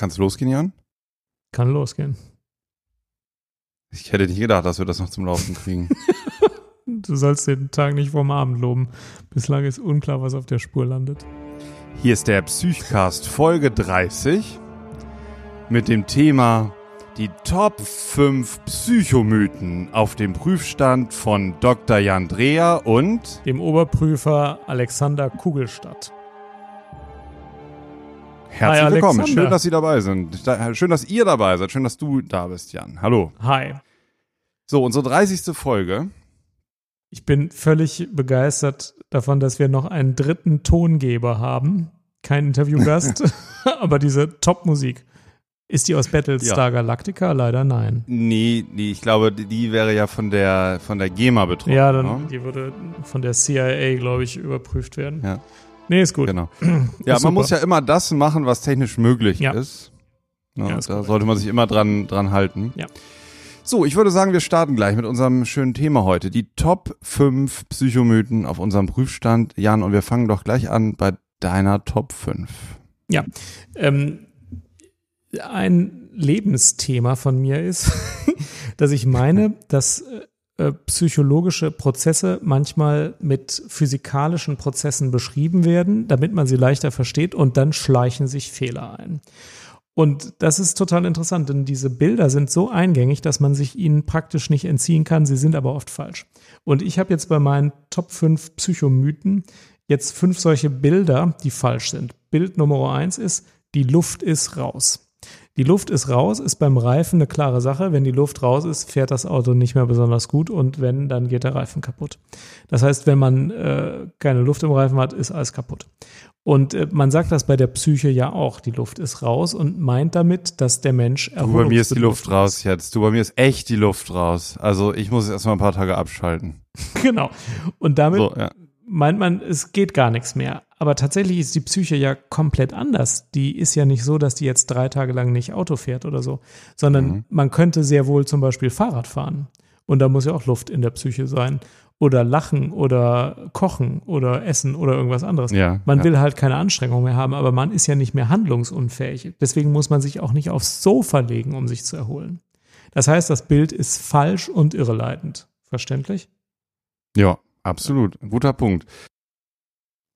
Kann es losgehen, Jan? Kann losgehen. Ich hätte nicht gedacht, dass wir das noch zum Laufen kriegen. du sollst den Tag nicht vorm Abend loben. Bislang ist unklar, was auf der Spur landet. Hier ist der Psychcast Folge 30 mit dem Thema die Top 5 Psychomythen auf dem Prüfstand von Dr. Jan Dreher und dem Oberprüfer Alexander Kugelstadt. Herzlich Hi, willkommen. Schön, dass Sie dabei sind. Schön, dass ihr dabei seid. Schön, dass du da bist, Jan. Hallo. Hi. So, unsere 30. Folge. Ich bin völlig begeistert davon, dass wir noch einen dritten Tongeber haben. Kein Interviewgast, aber diese Top-Musik. Ist die aus Battlestar ja. Galactica? Leider nein. Nee, nee, ich glaube, die wäre ja von der, von der GEMA betroffen. Ja, dann, ne? die würde von der CIA, glaube ich, überprüft werden. Ja. Nee, ist gut. Genau. Ja, man muss ja immer das machen, was technisch möglich ja. ist. Ja, ja, ist da sollte man sich immer dran, dran halten. Ja. So, ich würde sagen, wir starten gleich mit unserem schönen Thema heute. Die Top 5 Psychomythen auf unserem Prüfstand. Jan, und wir fangen doch gleich an bei deiner Top 5. Ja. Ähm, ein Lebensthema von mir ist, dass ich meine, dass äh, psychologische Prozesse manchmal mit physikalischen Prozessen beschrieben werden, damit man sie leichter versteht und dann schleichen sich Fehler ein. Und das ist total interessant, denn diese Bilder sind so eingängig, dass man sich ihnen praktisch nicht entziehen kann. Sie sind aber oft falsch. Und ich habe jetzt bei meinen Top 5 Psychomythen jetzt fünf solche Bilder, die falsch sind. Bild Nummer eins ist, die Luft ist raus. Die Luft ist raus, ist beim Reifen eine klare Sache. Wenn die Luft raus ist, fährt das Auto nicht mehr besonders gut und wenn, dann geht der Reifen kaputt. Das heißt, wenn man äh, keine Luft im Reifen hat, ist alles kaputt. Und äh, man sagt das bei der Psyche ja auch. Die Luft ist raus und meint damit, dass der Mensch Du, bei mir ist die Luft raus jetzt. Du, bei mir ist echt die Luft raus. Also ich muss erstmal ein paar Tage abschalten. genau. Und damit so, ja. Meint man, es geht gar nichts mehr. Aber tatsächlich ist die Psyche ja komplett anders. Die ist ja nicht so, dass die jetzt drei Tage lang nicht Auto fährt oder so, sondern mhm. man könnte sehr wohl zum Beispiel Fahrrad fahren. Und da muss ja auch Luft in der Psyche sein. Oder lachen oder kochen oder essen oder irgendwas anderes. Ja, man ja. will halt keine Anstrengung mehr haben, aber man ist ja nicht mehr handlungsunfähig. Deswegen muss man sich auch nicht aufs Sofa legen, um sich zu erholen. Das heißt, das Bild ist falsch und irreleitend. Verständlich? Ja, absolut. Guter Punkt.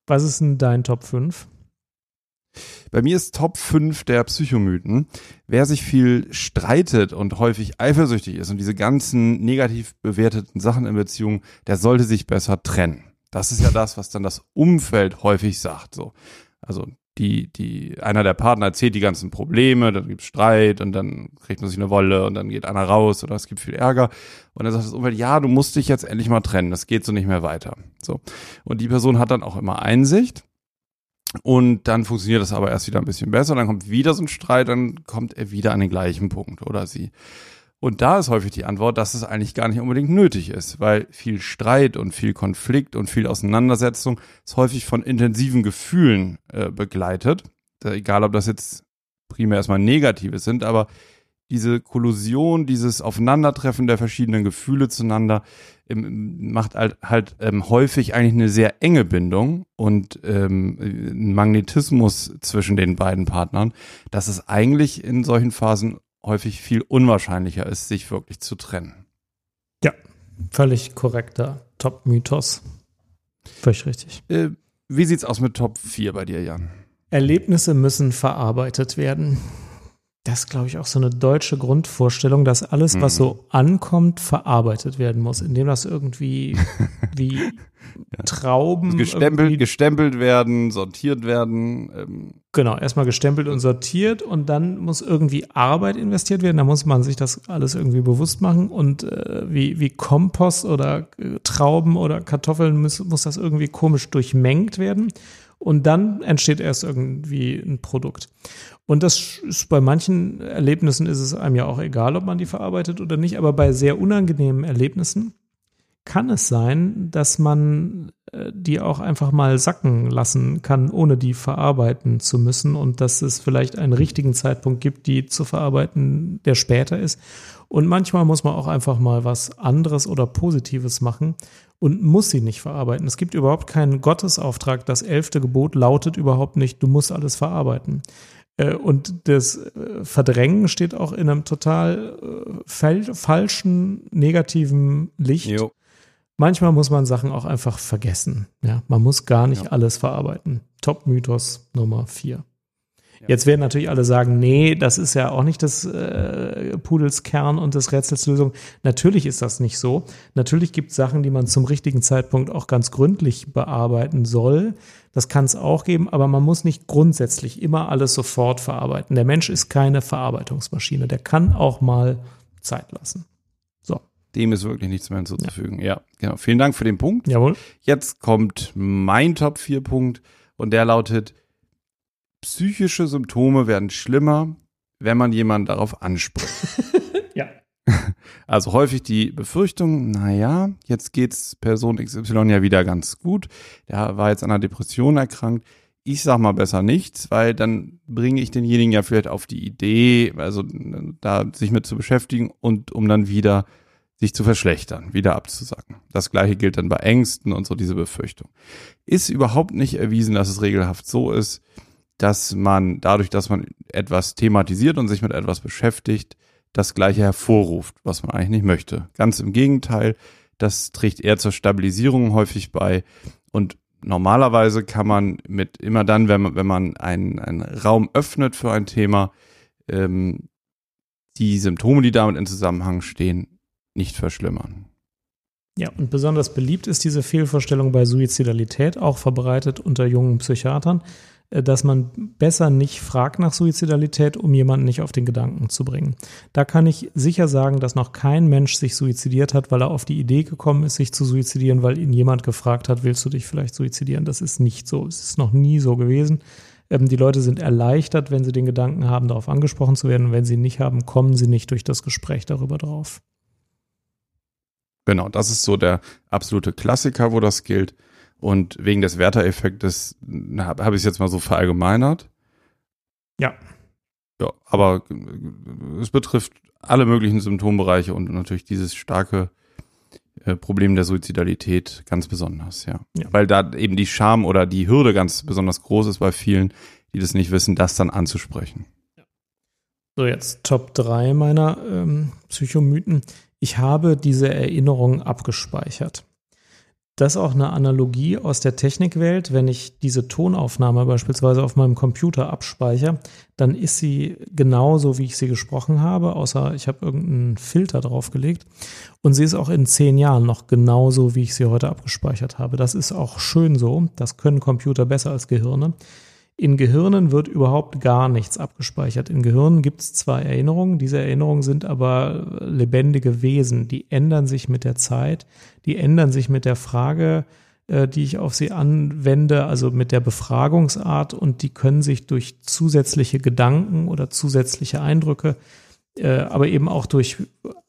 Was ist denn dein Top 5? Bei mir ist Top 5 der Psychomythen. Wer sich viel streitet und häufig eifersüchtig ist und diese ganzen negativ bewerteten Sachen in Beziehungen, der sollte sich besser trennen. Das ist ja das, was dann das Umfeld häufig sagt. So. Also die, die, einer der Partner erzählt die ganzen Probleme, dann gibt's Streit und dann kriegt man sich eine Wolle und dann geht einer raus oder es gibt viel Ärger. Und dann sagt das Umfeld, ja, du musst dich jetzt endlich mal trennen, das geht so nicht mehr weiter. So. Und die Person hat dann auch immer Einsicht. Und dann funktioniert das aber erst wieder ein bisschen besser, dann kommt wieder so ein Streit, dann kommt er wieder an den gleichen Punkt oder sie. Und da ist häufig die Antwort, dass es eigentlich gar nicht unbedingt nötig ist, weil viel Streit und viel Konflikt und viel Auseinandersetzung ist häufig von intensiven Gefühlen äh, begleitet. Egal, ob das jetzt primär erstmal negative sind, aber diese Kollusion, dieses Aufeinandertreffen der verschiedenen Gefühle zueinander ähm, macht halt, halt ähm, häufig eigentlich eine sehr enge Bindung und ähm, ein Magnetismus zwischen den beiden Partnern, dass es eigentlich in solchen Phasen häufig viel unwahrscheinlicher ist, sich wirklich zu trennen. Ja, völlig korrekter Top-Mythos. Völlig richtig. Äh, wie sieht's aus mit Top 4 bei dir, Jan? Erlebnisse müssen verarbeitet werden. Das ist, glaube ich, auch so eine deutsche Grundvorstellung, dass alles, was mhm. so ankommt, verarbeitet werden muss, indem das irgendwie wie. Trauben. Gestempelt, gestempelt werden, sortiert werden. Ähm. Genau, erstmal gestempelt und sortiert und dann muss irgendwie Arbeit investiert werden. Da muss man sich das alles irgendwie bewusst machen und äh, wie, wie Kompost oder äh, Trauben oder Kartoffeln muss, muss das irgendwie komisch durchmengt werden. Und dann entsteht erst irgendwie ein Produkt. Und das ist bei manchen Erlebnissen ist es einem ja auch egal, ob man die verarbeitet oder nicht, aber bei sehr unangenehmen Erlebnissen kann es sein, dass man äh, die auch einfach mal sacken lassen kann, ohne die verarbeiten zu müssen und dass es vielleicht einen richtigen Zeitpunkt gibt, die zu verarbeiten, der später ist. Und manchmal muss man auch einfach mal was anderes oder Positives machen und muss sie nicht verarbeiten. Es gibt überhaupt keinen Gottesauftrag. Das elfte Gebot lautet überhaupt nicht, du musst alles verarbeiten. Äh, und das äh, Verdrängen steht auch in einem total falschen, negativen Licht. Jo. Manchmal muss man Sachen auch einfach vergessen. Ja, man muss gar nicht ja. alles verarbeiten. Top-Mythos Nummer vier. Jetzt werden natürlich alle sagen, nee, das ist ja auch nicht das äh, Pudels Kern und des Rätsels Lösung. Natürlich ist das nicht so. Natürlich gibt es Sachen, die man zum richtigen Zeitpunkt auch ganz gründlich bearbeiten soll. Das kann es auch geben, aber man muss nicht grundsätzlich immer alles sofort verarbeiten. Der Mensch ist keine Verarbeitungsmaschine. Der kann auch mal Zeit lassen. Dem ist wirklich nichts mehr hinzuzufügen. Ja. ja, genau. Vielen Dank für den Punkt. Jawohl. Jetzt kommt mein Top 4 Punkt und der lautet psychische Symptome werden schlimmer, wenn man jemanden darauf anspricht. ja. Also häufig die Befürchtung, naja, jetzt geht's Person XY ja wieder ganz gut. Der war jetzt an einer Depression erkrankt. Ich sag mal besser nichts, weil dann bringe ich denjenigen ja vielleicht auf die Idee, also da sich mit zu beschäftigen und um dann wieder sich zu verschlechtern, wieder abzusacken. Das gleiche gilt dann bei Ängsten und so diese Befürchtung. Ist überhaupt nicht erwiesen, dass es regelhaft so ist dass man dadurch, dass man etwas thematisiert und sich mit etwas beschäftigt, das Gleiche hervorruft, was man eigentlich nicht möchte. Ganz im Gegenteil, das trägt eher zur Stabilisierung häufig bei und normalerweise kann man mit immer dann, wenn man, wenn man einen, einen Raum öffnet für ein Thema, ähm, die Symptome, die damit in Zusammenhang stehen, nicht verschlimmern. Ja, und besonders beliebt ist diese Fehlvorstellung bei Suizidalität, auch verbreitet unter jungen Psychiatern. Äh, dass man besser nicht fragt nach Suizidalität, um jemanden nicht auf den Gedanken zu bringen. Da kann ich sicher sagen, dass noch kein Mensch sich suizidiert hat, weil er auf die Idee gekommen ist, sich zu suizidieren, weil ihn jemand gefragt hat, willst du dich vielleicht suizidieren? Das ist nicht so. Es ist noch nie so gewesen. Ähm, die Leute sind erleichtert, wenn sie den Gedanken haben, darauf angesprochen zu werden. Und wenn sie ihn nicht haben, kommen sie nicht durch das Gespräch darüber drauf. Genau, das ist so der absolute Klassiker, wo das gilt. Und wegen des Werter-Effektes habe hab ich es jetzt mal so verallgemeinert. Ja. Ja, aber äh, es betrifft alle möglichen Symptombereiche und natürlich dieses starke äh, Problem der Suizidalität ganz besonders, ja. ja. Weil da eben die Scham oder die Hürde ganz besonders groß ist bei vielen, die das nicht wissen, das dann anzusprechen. So, jetzt Top 3 meiner ähm, Psychomythen. Ich habe diese Erinnerung abgespeichert. Das ist auch eine Analogie aus der Technikwelt. Wenn ich diese Tonaufnahme beispielsweise auf meinem Computer abspeichere, dann ist sie genauso, wie ich sie gesprochen habe, außer ich habe irgendeinen Filter draufgelegt. Und sie ist auch in zehn Jahren noch genauso, wie ich sie heute abgespeichert habe. Das ist auch schön so. Das können Computer besser als Gehirne. In Gehirnen wird überhaupt gar nichts abgespeichert. In Gehirnen gibt es zwar Erinnerungen, diese Erinnerungen sind aber lebendige Wesen, die ändern sich mit der Zeit, die ändern sich mit der Frage, äh, die ich auf sie anwende, also mit der Befragungsart und die können sich durch zusätzliche Gedanken oder zusätzliche Eindrücke, äh, aber eben auch durch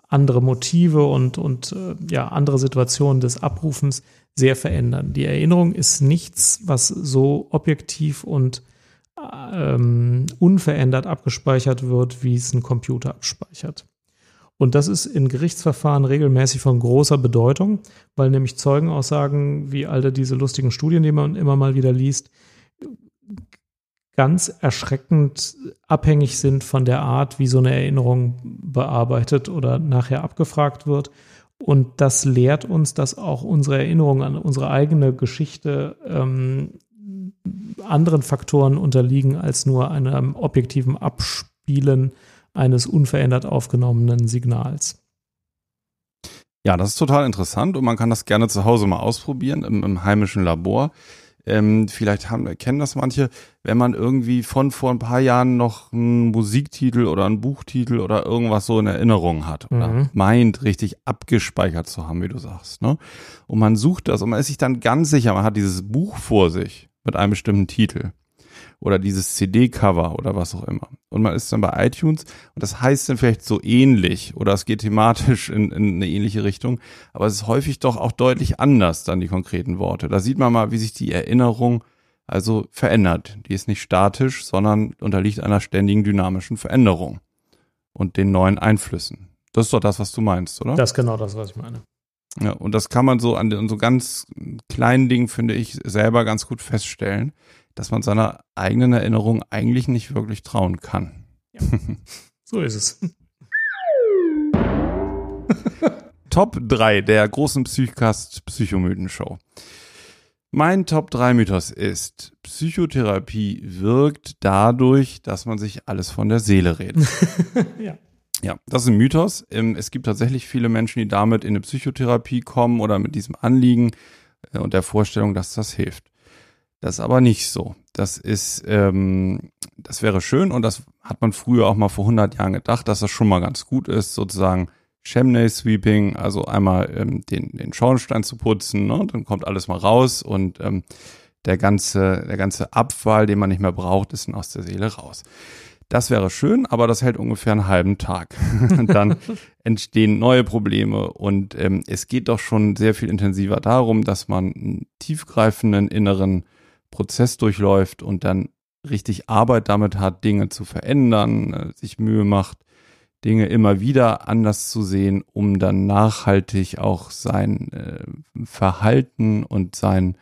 andere Motive und, und äh, ja, andere Situationen des Abrufens sehr verändern. Die Erinnerung ist nichts, was so objektiv und ähm, unverändert abgespeichert wird, wie es ein Computer abspeichert. Und das ist in Gerichtsverfahren regelmäßig von großer Bedeutung, weil nämlich Zeugenaussagen wie all diese lustigen Studien, die man immer mal wieder liest, ganz erschreckend abhängig sind von der Art, wie so eine Erinnerung bearbeitet oder nachher abgefragt wird. Und das lehrt uns, dass auch unsere Erinnerung an unsere eigene Geschichte ähm, anderen Faktoren unterliegen als nur einem objektiven Abspielen eines unverändert aufgenommenen Signals. Ja, das ist total interessant und man kann das gerne zu Hause mal ausprobieren im, im heimischen Labor. Ähm, vielleicht haben, kennen das manche, wenn man irgendwie von vor ein paar Jahren noch einen Musiktitel oder einen Buchtitel oder irgendwas so in Erinnerung hat oder mhm. meint, richtig abgespeichert zu haben, wie du sagst. Ne? Und man sucht das und man ist sich dann ganz sicher, man hat dieses Buch vor sich mit einem bestimmten Titel oder dieses CD-Cover oder was auch immer. Und man ist dann bei iTunes und das heißt dann vielleicht so ähnlich oder es geht thematisch in, in eine ähnliche Richtung, aber es ist häufig doch auch deutlich anders dann die konkreten Worte. Da sieht man mal, wie sich die Erinnerung also verändert. Die ist nicht statisch, sondern unterliegt einer ständigen dynamischen Veränderung und den neuen Einflüssen. Das ist doch das, was du meinst, oder? Das ist genau das, was ich meine. Ja, und das kann man so an so ganz kleinen Dingen, finde ich, selber ganz gut feststellen dass man seiner eigenen Erinnerung eigentlich nicht wirklich trauen kann. Ja. So ist es. Top 3 der großen Psychcast Psychomythen-Show. Mein Top 3 Mythos ist, Psychotherapie wirkt dadurch, dass man sich alles von der Seele redet. ja. Ja, das ist ein Mythos. Ähm, es gibt tatsächlich viele Menschen, die damit in eine Psychotherapie kommen oder mit diesem Anliegen äh, und der Vorstellung, dass das hilft. Das ist aber nicht so. Das ist, ähm, das wäre schön und das hat man früher auch mal vor 100 Jahren gedacht, dass das schon mal ganz gut ist, sozusagen Chimney Sweeping, also einmal ähm, den, den Schornstein zu putzen, ne? dann kommt alles mal raus und ähm, der ganze, der ganze Abfall, den man nicht mehr braucht, ist dann aus der Seele raus. Das wäre schön, aber das hält ungefähr einen halben Tag. dann entstehen neue Probleme und ähm, es geht doch schon sehr viel intensiver darum, dass man einen tiefgreifenden inneren Prozess durchläuft und dann richtig Arbeit damit hat, Dinge zu verändern, äh, sich Mühe macht, Dinge immer wieder anders zu sehen, um dann nachhaltig auch sein äh, Verhalten und sein,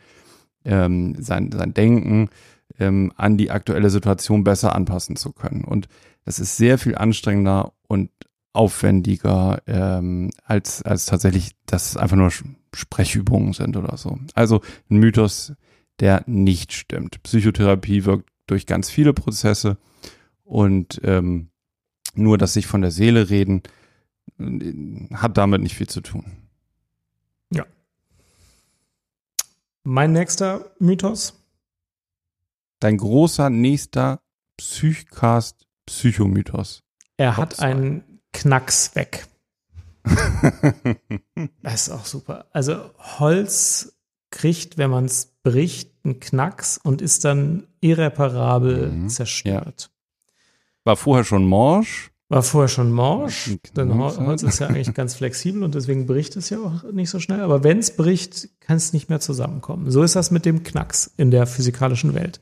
ähm, sein, sein Denken ähm, an die aktuelle Situation besser anpassen zu können. Und das ist sehr viel anstrengender und aufwendiger ähm, als, als tatsächlich, dass es einfach nur Sprechübungen sind oder so. Also ein Mythos, der nicht stimmt. Psychotherapie wirkt durch ganz viele Prozesse und ähm, nur das sich von der Seele reden äh, hat damit nicht viel zu tun. Ja. Mein nächster Mythos. Dein großer nächster Psychcast Psychomythos. Er hat einen Knacks weg. das ist auch super. Also Holz kriegt, wenn man es bricht, einen Knacks und ist dann irreparabel mhm. zerstört. Ja. War vorher schon morsch. War vorher schon morsch, denn Holz ist ja eigentlich ganz flexibel und deswegen bricht es ja auch nicht so schnell. Aber wenn es bricht, kann es nicht mehr zusammenkommen. So ist das mit dem Knacks in der physikalischen Welt.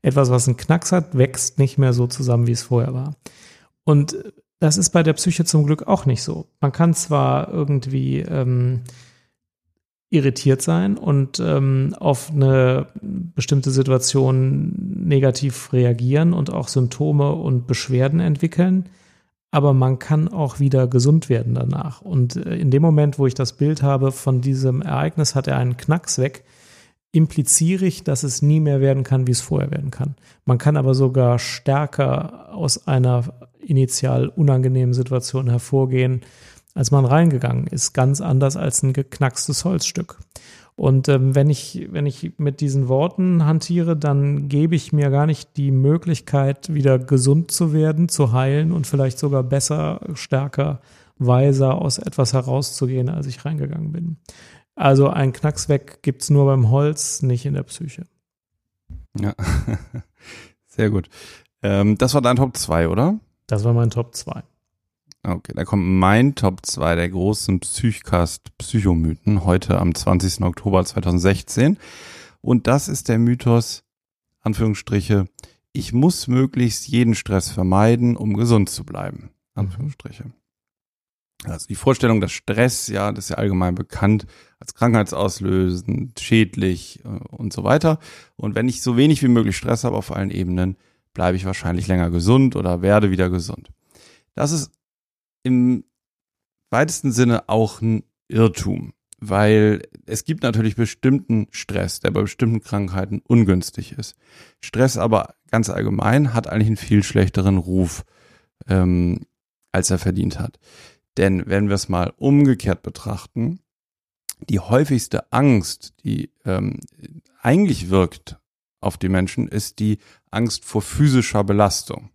Etwas, was einen Knacks hat, wächst nicht mehr so zusammen, wie es vorher war. Und das ist bei der Psyche zum Glück auch nicht so. Man kann zwar irgendwie ähm, irritiert sein und ähm, auf eine bestimmte Situation negativ reagieren und auch Symptome und Beschwerden entwickeln, aber man kann auch wieder gesund werden danach. Und äh, in dem Moment, wo ich das Bild habe von diesem Ereignis, hat er einen Knacks weg, impliziere ich, dass es nie mehr werden kann, wie es vorher werden kann. Man kann aber sogar stärker aus einer initial unangenehmen Situation hervorgehen, als man reingegangen ist. Ganz anders als ein geknackstes Holzstück. Und ähm, wenn, ich, wenn ich mit diesen Worten hantiere, dann gebe ich mir gar nicht die Möglichkeit, wieder gesund zu werden, zu heilen und vielleicht sogar besser, stärker, weiser aus etwas herauszugehen, als ich reingegangen bin. Also ein Knacks weg gibt's nur beim Holz, nicht in der Psyche. Ja, sehr gut. Ähm, das war dein Top 2, oder? Das war mein Top 2. Okay, da kommt mein Top 2 der großen Psychcast Psychomythen heute am 20. Oktober 2016. Und das ist der Mythos, Anführungsstriche, ich muss möglichst jeden Stress vermeiden, um gesund zu bleiben. Anführungsstriche. Also die Vorstellung, dass Stress, ja, das ist ja allgemein bekannt, als krankheitsauslösend, schädlich äh, und so weiter. Und wenn ich so wenig wie möglich Stress habe auf allen Ebenen, bleibe ich wahrscheinlich länger gesund oder werde wieder gesund. Das ist im weitesten Sinne auch ein Irrtum, weil es gibt natürlich bestimmten Stress, der bei bestimmten Krankheiten ungünstig ist. Stress aber ganz allgemein hat eigentlich einen viel schlechteren Ruf, ähm, als er verdient hat. Denn wenn wir es mal umgekehrt betrachten, die häufigste Angst, die ähm, eigentlich wirkt auf die Menschen, ist die Angst vor physischer Belastung.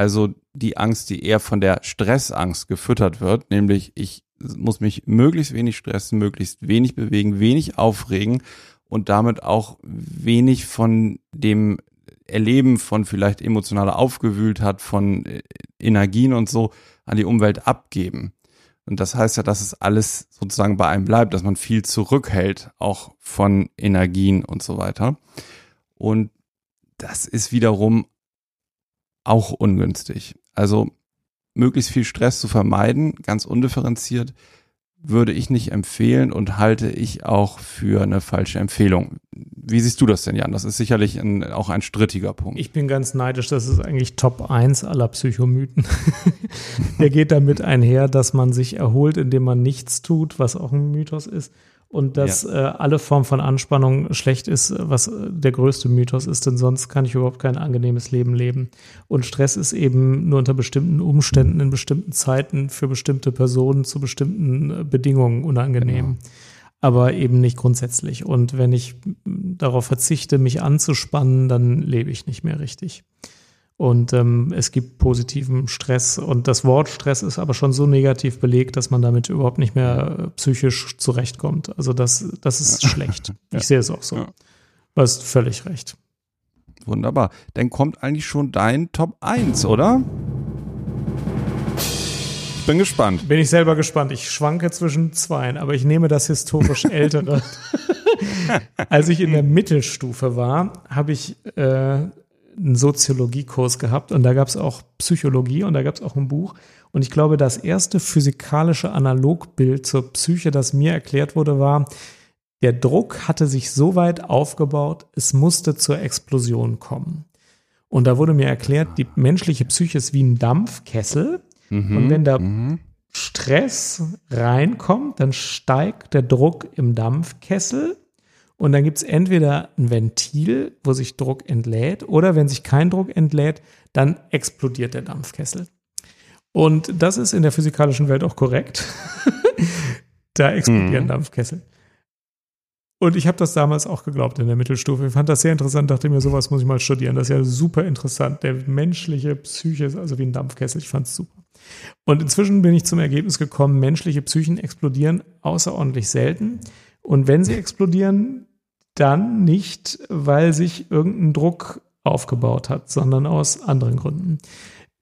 Also die Angst, die eher von der Stressangst gefüttert wird, nämlich ich muss mich möglichst wenig stressen, möglichst wenig bewegen, wenig aufregen und damit auch wenig von dem Erleben von vielleicht emotionaler Aufgewühltheit, von äh, Energien und so an die Umwelt abgeben. Und das heißt ja, dass es alles sozusagen bei einem bleibt, dass man viel zurückhält, auch von Energien und so weiter. Und das ist wiederum auch ungünstig. Also möglichst viel Stress zu vermeiden, ganz undifferenziert, würde ich nicht empfehlen und halte ich auch für eine falsche Empfehlung. Wie siehst du das denn, Jan? Das ist sicherlich ein, auch ein strittiger Punkt. Ich bin ganz neidisch, das ist eigentlich Top 1 aller Psychomythen. Der geht damit einher, dass man sich erholt, indem man nichts tut, was auch ein Mythos ist und dass ja. äh, alle Form von Anspannung schlecht ist, was äh, der größte Mythos ist, denn sonst kann ich überhaupt kein angenehmes Leben leben. Und Stress ist eben nur unter bestimmten Umständen, in bestimmten Zeiten, für bestimmte Personen, zu bestimmten äh, Bedingungen unangenehm. Genau. Aber eben nicht grundsätzlich. Und wenn ich darauf verzichte, mich anzuspannen, dann lebe ich nicht mehr richtig. Und ähm, es gibt positiven Stress. Und das Wort Stress ist aber schon so negativ belegt, dass man damit überhaupt nicht mehr äh, psychisch zurechtkommt. Also das, das ist ja. schlecht. Ich ja. sehe es auch so. Ja. Du hast völlig recht. Wunderbar. Dann kommt eigentlich schon dein Top 1, oder? Ich bin gespannt. Bin ich selber gespannt. Ich schwanke zwischen zweien, aber ich nehme das historisch ältere. Als ich in der Mittelstufe war, habe ich äh, einen Soziologiekurs gehabt und da gab es auch Psychologie und da gab es auch ein Buch. Und ich glaube, das erste physikalische Analogbild zur Psyche, das mir erklärt wurde, war, der Druck hatte sich so weit aufgebaut, es musste zur Explosion kommen. Und da wurde mir erklärt, die menschliche Psyche ist wie ein Dampfkessel. Mhm, und wenn da mhm. Stress reinkommt, dann steigt der Druck im Dampfkessel und dann gibt es entweder ein Ventil, wo sich Druck entlädt, oder wenn sich kein Druck entlädt, dann explodiert der Dampfkessel. Und das ist in der physikalischen Welt auch korrekt. da explodieren mhm. Dampfkessel. Und ich habe das damals auch geglaubt in der Mittelstufe. Ich fand das sehr interessant, dachte mir, sowas muss ich mal studieren. Das ist ja super interessant. Der menschliche Psyche ist also wie ein Dampfkessel. Ich fand es super. Und inzwischen bin ich zum Ergebnis gekommen, menschliche Psychen explodieren außerordentlich selten. Und wenn sie explodieren, dann nicht, weil sich irgendein Druck aufgebaut hat, sondern aus anderen Gründen.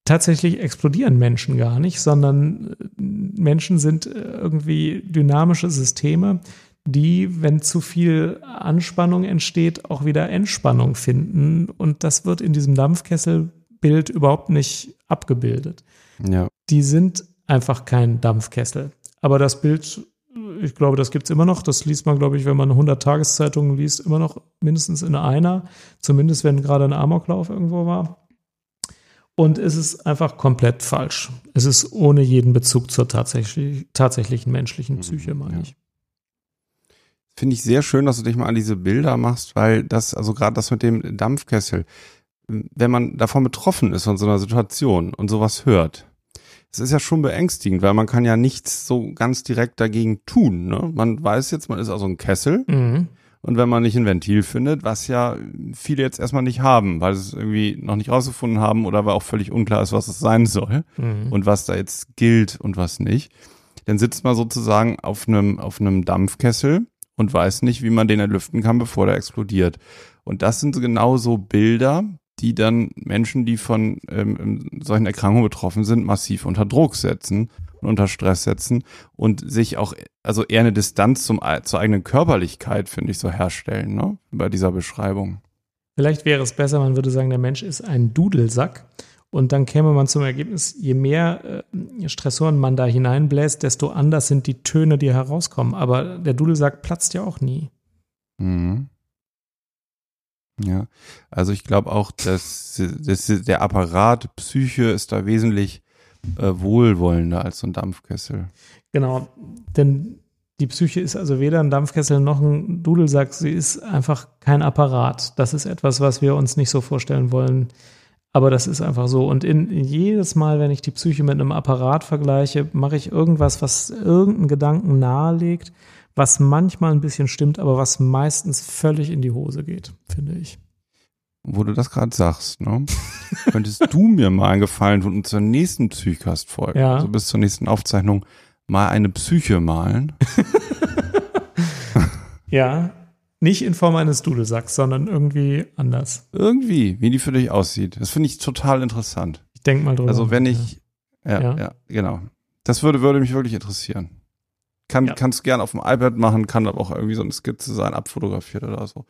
Tatsächlich explodieren Menschen gar nicht, sondern äh, Menschen sind äh, irgendwie dynamische Systeme, die, wenn zu viel Anspannung entsteht, auch wieder Entspannung finden. Und das wird in diesem Dampfkesselbild überhaupt nicht abgebildet. Ja. Die sind einfach kein Dampfkessel. Aber das Bild ich glaube, das gibt es immer noch. Das liest man, glaube ich, wenn man 100 Tageszeitungen liest, immer noch mindestens in einer. Zumindest, wenn gerade ein Amoklauf irgendwo war. Und es ist einfach komplett falsch. Es ist ohne jeden Bezug zur tatsächlich, tatsächlichen menschlichen mhm, Psyche, meine ja. ich. Finde ich sehr schön, dass du dich mal an diese Bilder machst, weil das, also gerade das mit dem Dampfkessel, wenn man davon betroffen ist von so einer Situation und sowas hört, es ist ja schon beängstigend, weil man kann ja nichts so ganz direkt dagegen tun. Ne? Man weiß jetzt, man ist also ein Kessel. Mhm. Und wenn man nicht ein Ventil findet, was ja viele jetzt erstmal nicht haben, weil sie es irgendwie noch nicht rausgefunden haben oder weil auch völlig unklar ist, was es sein soll mhm. und was da jetzt gilt und was nicht, dann sitzt man sozusagen auf einem, auf einem Dampfkessel und weiß nicht, wie man den erlüften kann, bevor der explodiert. Und das sind genau so Bilder, die dann Menschen, die von ähm, solchen Erkrankungen betroffen sind, massiv unter Druck setzen und unter Stress setzen und sich auch, also eher eine Distanz zum, zur eigenen Körperlichkeit, finde ich, so herstellen, ne, bei dieser Beschreibung. Vielleicht wäre es besser, man würde sagen, der Mensch ist ein Dudelsack. Und dann käme man zum Ergebnis, je mehr äh, Stressoren man da hineinbläst, desto anders sind die Töne, die herauskommen. Aber der Dudelsack platzt ja auch nie. Mhm. Ja, also ich glaube auch, dass, dass der Apparat Psyche ist da wesentlich äh, wohlwollender als so ein Dampfkessel. Genau, denn die Psyche ist also weder ein Dampfkessel noch ein Dudelsack, sie ist einfach kein Apparat. Das ist etwas, was wir uns nicht so vorstellen wollen. Aber das ist einfach so. Und in, in jedes Mal, wenn ich die Psyche mit einem Apparat vergleiche, mache ich irgendwas, was irgendeinen Gedanken nahelegt was manchmal ein bisschen stimmt, aber was meistens völlig in die Hose geht, finde ich. Wo du das gerade sagst, ne? Könntest du mir mal einen Gefallen tun und zur nächsten Psychcast-Folge, ja. also bis zur nächsten Aufzeichnung, mal eine Psyche malen? ja, nicht in Form eines Dudelsacks, sondern irgendwie anders. Irgendwie, wie die für dich aussieht. Das finde ich total interessant. Ich denke mal drüber. Also wenn ich, ja, ja, ja, genau. Das würde, würde mich wirklich interessieren. Kann, ja. Kannst gern auf dem iPad machen, kann aber auch irgendwie so eine Skizze sein, abfotografiert oder so.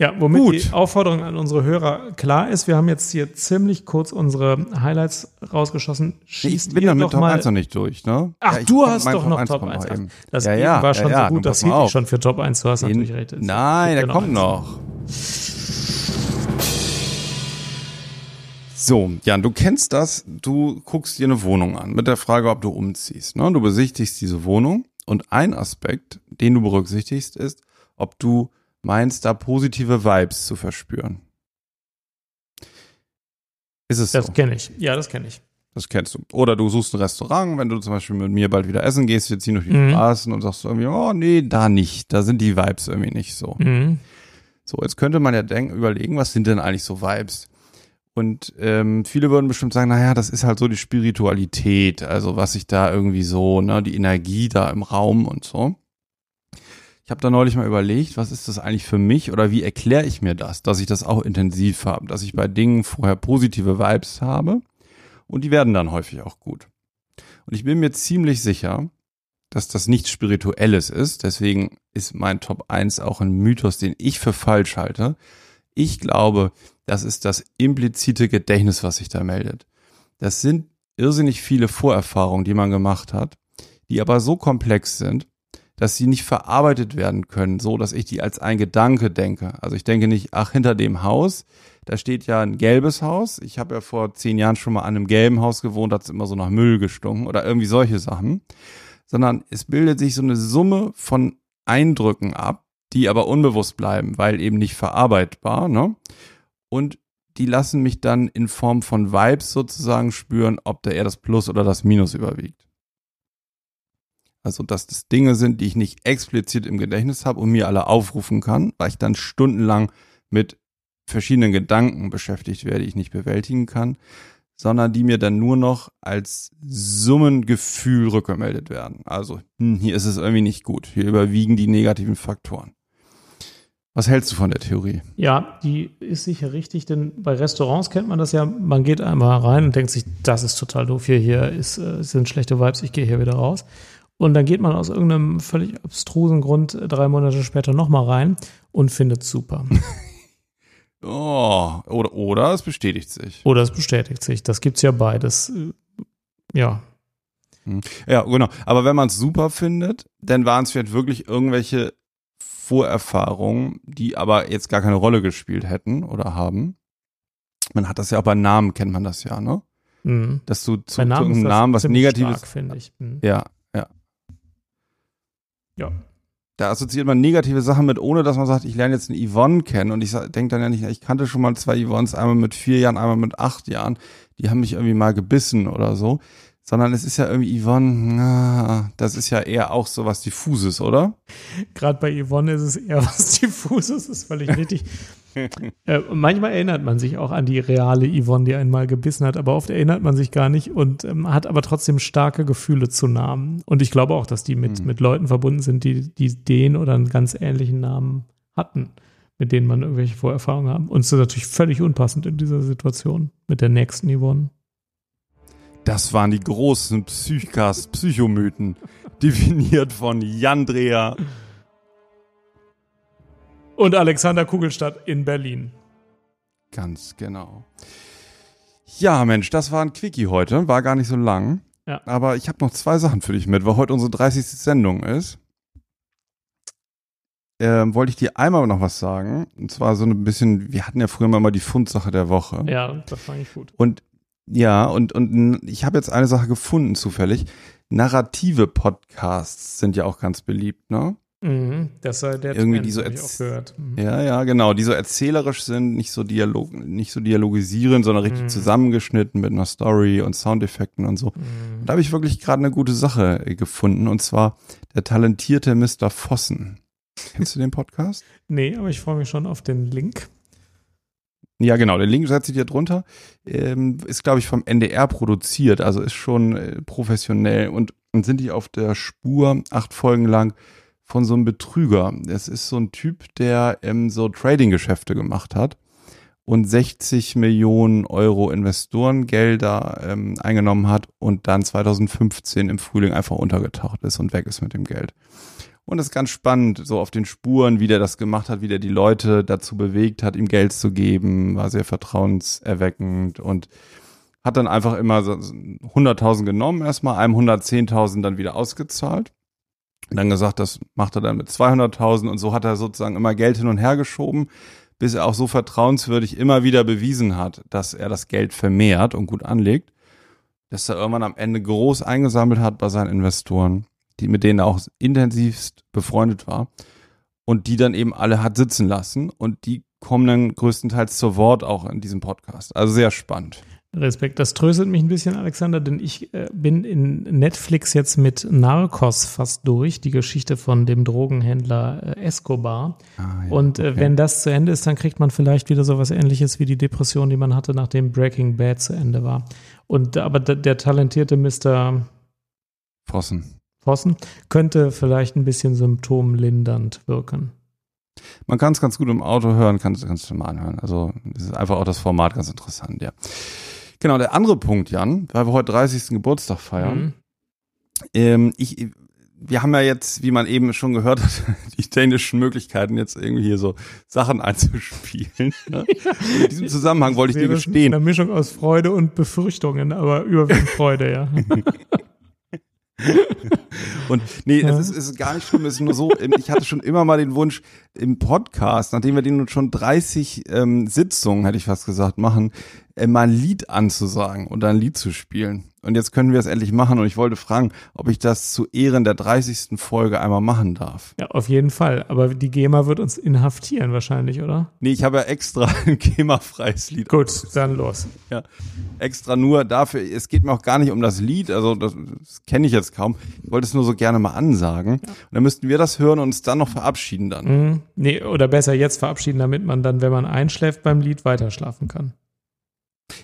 Ja, womit Gut. die Aufforderung an unsere Hörer klar ist, wir haben jetzt hier ziemlich kurz unsere Highlights rausgeschossen. Schießt ich bin ihr damit Top mal 1 noch nicht durch, ne? Ach, Ja, ich du hast doch noch 1 Top kommt 1. noch eben. Das ja, ja, war schon so gut, mal Hedi auf. schon für Top 1, du hast natürlich recht. Nein, der kommt noch. So, Jan, du kennst das. Du guckst dir eine Wohnung an mit der Frage, ob du umziehst. Ne? Du besichtigst diese Wohnung und ein Aspekt, den du berücksichtigst, ist, ob du meinst, da positive Vibes zu verspüren. Ist es Das so? kenne ich. Ja, das kenne ich. Das kennst du. Oder du suchst ein Restaurant, wenn du zum Beispiel mit mir bald wieder essen gehst, wir ziehen durch die Mhm. Straßen und sagst irgendwie, oh nee, da nicht. Da sind die Vibes irgendwie nicht so. Mhm. So, jetzt könnte man ja denken, überlegen, was sind denn eigentlich so Vibes? Und ähm, viele würden bestimmt sagen, naja, das ist halt so die Spiritualität, also was ich da irgendwie so, ne, die Energie da im Raum und so. Ich habe da neulich mal überlegt, was ist das eigentlich für mich oder wie erkläre ich mir das, dass ich das auch intensiv habe, dass ich bei Dingen vorher positive Vibes habe und die werden dann häufig auch gut. Und ich bin mir ziemlich sicher, dass das nichts Spirituelles ist. Deswegen ist mein Top 1 auch ein Mythos, den ich für falsch halte. Ich glaube, das ist das implizite Gedächtnis, was sich da meldet. Das sind irrsinnig viele Vorerfahrungen, die man gemacht hat, die aber so komplex sind, dass sie nicht verarbeitet werden können, so dass ich die als ein Gedanke denke. Also ich denke nicht, ach, hinter dem Haus, da steht ja ein gelbes Haus. Ich habe ja vor zehn Jahren schon mal an einem gelben Haus gewohnt, hat es immer so nach Müll gestunken oder irgendwie solche Sachen. Sondern es bildet sich so eine Summe von Eindrücken ab, die aber unbewusst bleiben, weil eben nicht verarbeitbar, ne? Und die lassen mich dann in Form von Vibes sozusagen spüren, ob da eher das Plus oder das Minus überwiegt. Also, dass das Dinge sind, die ich nicht explizit im Gedächtnis habe und mir alle aufrufen kann, weil ich dann stundenlang mit verschiedenen Gedanken beschäftigt werde, die ich nicht bewältigen kann, sondern die mir dann nur noch als Summengefühl rückgemeldet werden. Also, hm, hier ist es irgendwie nicht gut. Hier überwiegen die negativen Faktoren. Was hältst du von der Theorie? Ja, die ist sicher richtig, denn bei Restaurants kennt man das ja. Man geht einmal rein und denkt sich, das ist total doof hier, hier ist, äh, sind schlechte Vibes, ich gehe hier wieder raus. Und dann geht man aus irgendeinem völlig abstrusen Grund äh, drei Monate später nochmal rein und findet super. Oh, oder, oder es bestätigt sich. Oder es bestätigt sich. Das gibt's ja beides. Äh, Ja. Ja, genau. Aber wenn man es super findet, dann waren es vielleicht wirklich irgendwelche Vorerfahrungen, die aber jetzt gar keine Rolle gespielt hätten oder haben. Man hat das ja auch bei Namen, kennt man das ja, ne? Mhm. Dass du zu, Bei zu Namen ist irgendeinem das Namen was Negatives. stark, ich. Mhm. Ja, ja. Da assoziiert man negative Sachen mit, ohne dass man sagt, ich lerne jetzt eine Yvonne kennen und ich denke dann ja nicht, ich kannte schon mal zwei Yvonnes, einmal mit vier Jahren, einmal mit acht Jahren, die haben mich irgendwie mal gebissen oder so, sondern es ist ja irgendwie Yvonne, na, das ist ja eher auch so was diffuses, oder? Gerade bei Yvonne ist es eher was diffuses, ist völlig richtig. äh, manchmal erinnert man sich auch an die reale Yvonne, die einmal gebissen hat, aber oft erinnert man sich gar nicht und ähm, hat aber trotzdem starke Gefühle zu Namen. Und ich glaube auch, dass die mit, Mhm. mit Leuten verbunden sind, die, die den oder einen ganz ähnlichen Namen hatten, mit denen man irgendwelche Vorerfahrungen haben. Und es ist natürlich völlig unpassend in dieser Situation mit der nächsten Yvonne. Das waren die großen Psychcast, Psychomythen, definiert von Jan Dreher. Und Alexander Kugelstadt in Berlin. Ganz genau. Ja, Mensch, das war ein Quickie heute. War gar nicht so lang. Ja. Aber ich habe noch zwei Sachen für dich mit, weil heute unsere 30. Sendung ist. Ähm, wollte ich dir einmal noch was sagen. Und zwar so ein bisschen, wir hatten ja früher mal die Fundsache der Woche. Ja, das fand ich gut. Und ja, und, und ich habe jetzt eine Sache gefunden, zufällig. Narrative Podcasts sind ja auch ganz beliebt, ne? Mhm, das sei der Irgendwie Trend, die so ich auch gehört. Mhm. Ja, ja, genau, die so erzählerisch sind, nicht so Dialog, nicht so dialogisieren, sondern richtig Mhm. zusammengeschnitten mit einer Story und Soundeffekten und so. Mhm. Da habe ich wirklich gerade eine gute Sache äh, gefunden und zwar der talentierte Mr. Vossen. Kennst du den Podcast? Nee, aber ich freue mich schon auf den Link. Ja, genau, den Link setze ich dir drunter. Ähm, ist, glaube ich, vom NDR produziert, also ist schon äh, professionell und, und sind die auf der Spur acht Folgen lang von so einem Betrüger. Das ist so ein Typ, der ähm, so Trading-Geschäfte gemacht hat und 60 Millionen Euro Investorengelder ähm, eingenommen hat und dann 2015 im Frühling einfach untergetaucht ist und weg ist mit dem Geld. Und das ist ganz spannend, so auf den Spuren, wie der das gemacht hat, wie der die Leute dazu bewegt hat, ihm Geld zu geben, war sehr vertrauenserweckend und hat dann einfach immer so 100.000 genommen, erstmal einem 110.000 dann wieder ausgezahlt. Dann gesagt, das macht er dann mit 200.000 und so hat er sozusagen immer Geld hin und her geschoben, bis er auch so vertrauenswürdig immer wieder bewiesen hat, dass er das Geld vermehrt und gut anlegt, dass er irgendwann am Ende groß eingesammelt hat bei seinen Investoren die, mit denen er auch intensivst befreundet war und die dann eben alle hat sitzen lassen und die kommen dann größtenteils zu Wort auch in diesem Podcast. Also sehr spannend. Respekt. Das tröstet mich ein bisschen, Alexander, denn ich äh, bin in Netflix jetzt mit Narcos fast durch, die Geschichte von dem Drogenhändler äh, Escobar. Ah, ja, und äh, okay. wenn das zu Ende ist, dann kriegt man vielleicht wieder so was ähnliches wie die Depression, die man hatte, nachdem Breaking Bad zu Ende war. Und aber der, talentierte Mr. Fossen. Fossen, könnte vielleicht ein bisschen symptomlindernd wirken. Man kann es ganz gut im Auto hören, kann es mal anhören. Also es ist einfach auch das Format ganz interessant, ja. Genau, der andere Punkt, Jan, weil wir heute 30. Geburtstag feiern. Mhm. Ähm, ich, wir haben ja jetzt, wie man eben schon gehört hat, die technischen Möglichkeiten, jetzt irgendwie hier so Sachen einzuspielen. Ne? In diesem Zusammenhang wollte ich dir gestehen. Eine Mischung aus Freude und Befürchtungen, aber überwiegend Freude, ja. und nee, es ist, ist gar nicht schlimm, es ist nur so, ich hatte schon immer mal den Wunsch im Podcast, nachdem wir den nun schon 30 ähm, Sitzungen, hätte ich fast gesagt, machen, äh, mal ein Lied anzusagen und ein Lied zu spielen. Und jetzt können wir es endlich machen und ich wollte fragen, ob ich das zu Ehren der 30. Folge einmal machen darf. Ja, auf jeden Fall. Aber die GEMA wird uns inhaftieren wahrscheinlich, oder? Nee, ich habe ja extra ein GEMA-freies Lied. Gut, dann los. Ja, extra nur dafür. Es geht mir auch gar nicht um das Lied, also das, das kenne ich jetzt kaum. Ich wollte es nur so gerne mal ansagen. Ja. Und dann müssten wir das hören und uns dann noch verabschieden dann. Mhm. Nee, oder besser jetzt verabschieden, damit man dann, wenn man einschläft beim Lied, weiter schlafen kann.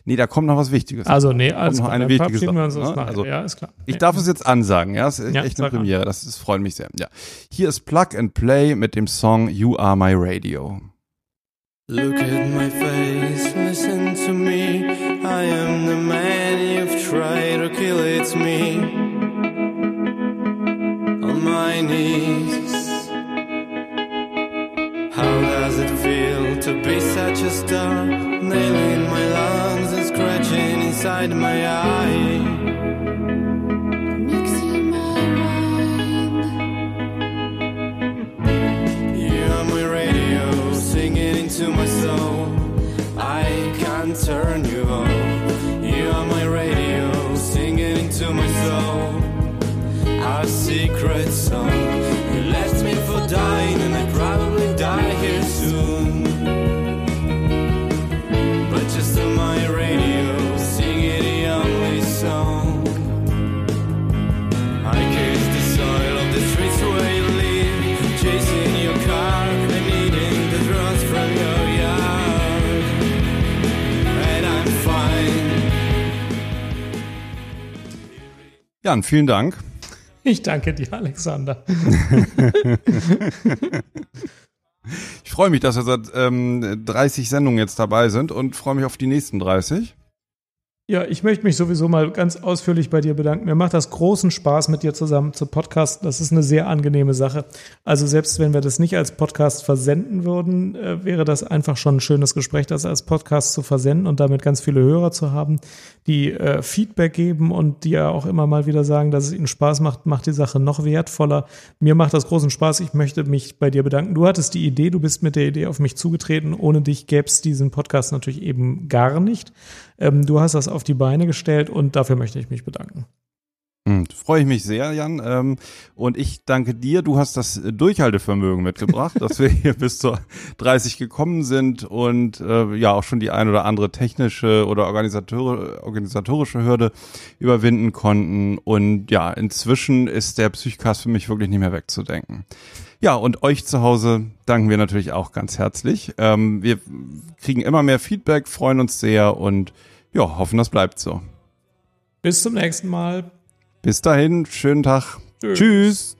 Nee, da kommt noch was Wichtiges. Also, nee, alles noch eine wichtige Sache. Wir uns ne? also, ja, ist klar. Ich darf es jetzt ansagen, ja, es ist ja, echt eine Premiere, an. das, das freut mich sehr. Ja. Hier ist Plug and Play mit dem Song You Are My Radio. Look at my face, listen to me. I am the man you've tried to kill, it's me. On my knees. How does it feel to be such a star? Inside my eye. Mixing my mind. You my radio, singing into my soul. I can't turn you Jan, vielen Dank. Ich danke dir, Alexander. ich freue mich, dass wir seit ähm, 30 Sendungen jetzt dabei sind und freue mich auf die nächsten 30. Ja, ich möchte mich sowieso mal ganz ausführlich bei dir bedanken. Mir macht das großen Spaß, mit dir zusammen zu podcasten. Das ist eine sehr angenehme Sache. Also selbst wenn wir das nicht als Podcast versenden würden, äh, wäre das einfach schon ein schönes Gespräch, das als Podcast zu versenden und damit ganz viele Hörer zu haben, die äh, Feedback geben und die ja auch immer mal wieder sagen, dass es ihnen Spaß macht, macht die Sache noch wertvoller. Mir macht das großen Spaß. Ich möchte mich bei dir bedanken. Du hattest die Idee, du bist mit der Idee auf mich zugetreten. Ohne dich gäbe es diesen Podcast natürlich eben gar nicht. Ähm, du hast das auf die Beine gestellt und dafür möchte ich mich bedanken. Hm, freue ich mich sehr, Jan. Ähm, und ich danke dir. Du hast das Durchhaltevermögen mitgebracht, dass wir hier bis zur 30 gekommen sind und äh, ja auch schon die ein oder andere technische oder organisatorische Hürde überwinden konnten. Und ja, inzwischen ist der Psychcast für mich wirklich nicht mehr wegzudenken. Ja, und euch zu Hause danken wir natürlich auch ganz herzlich. Ähm, wir kriegen immer mehr Feedback, freuen uns sehr und ja, hoffen, das bleibt so. Bis zum nächsten Mal. Bis dahin, schönen Tag. Tschüss. Tschüss.